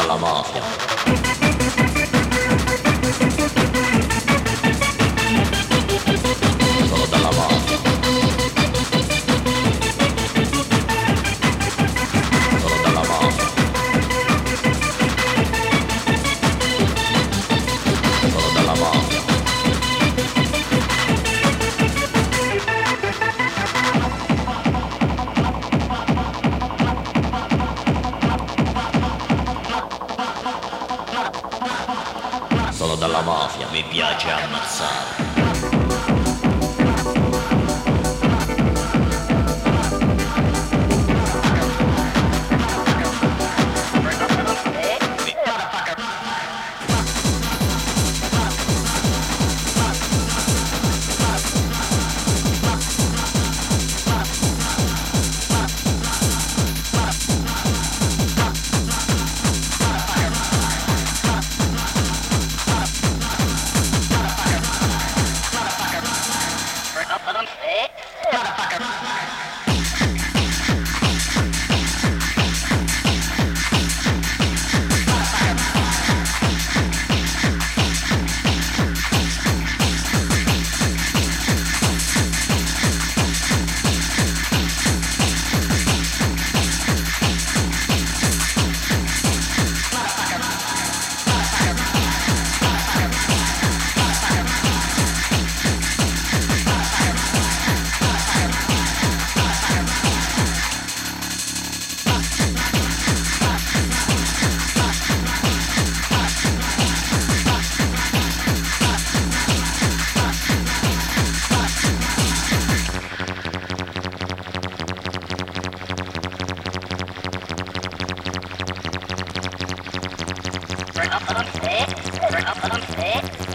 dalla mafia. it.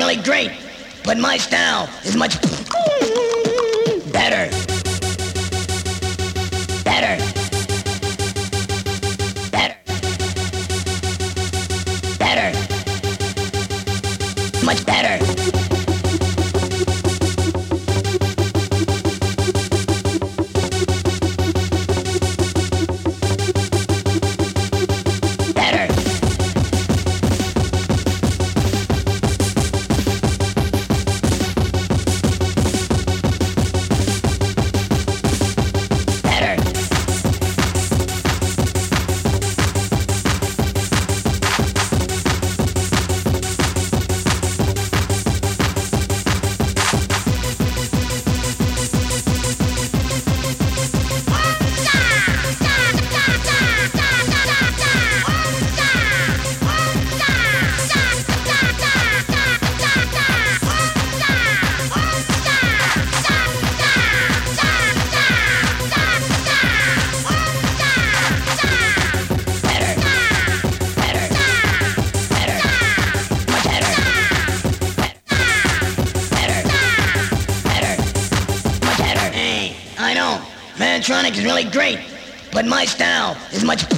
really great, but my style is much... but my style is much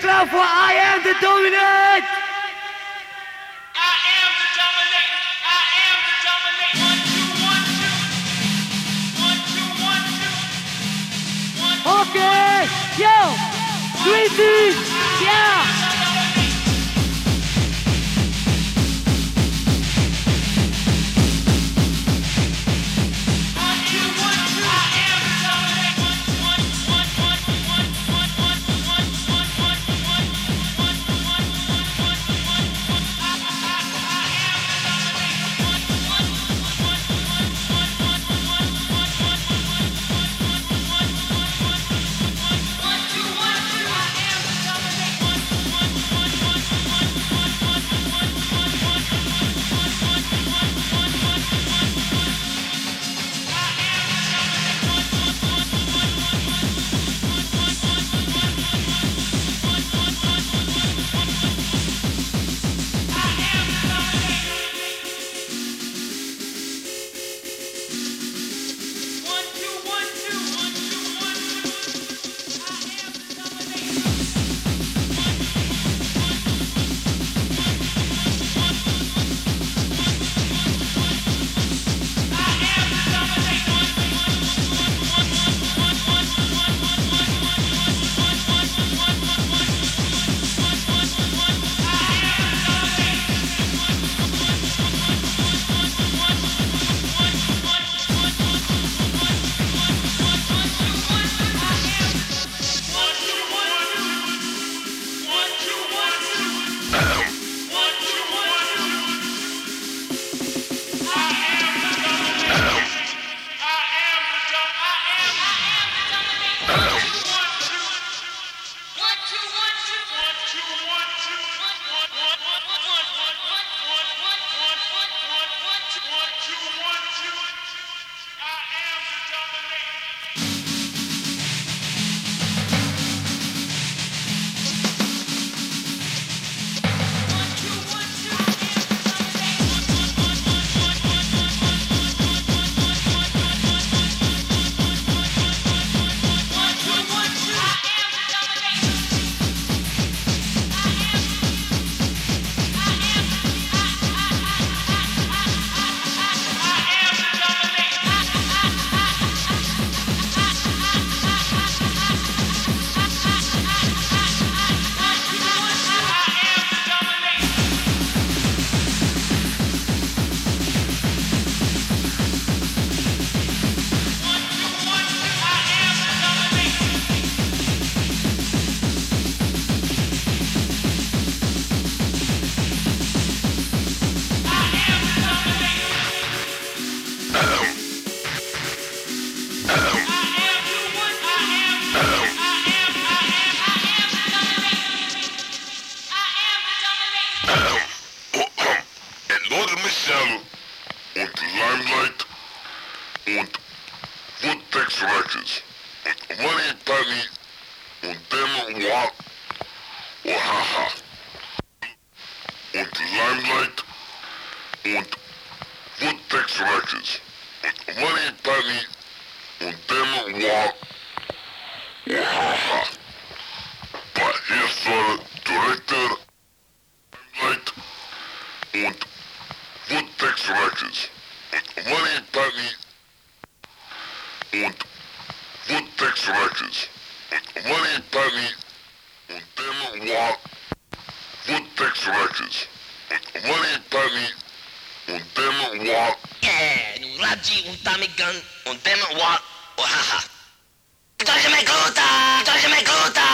Klaar for I Am The Dominant! records. Money Puggy on Damn Walk. Yeah, un Raji, un Tommy Gun, on Damn Walk. Oh, jaja. Entonces me gusta.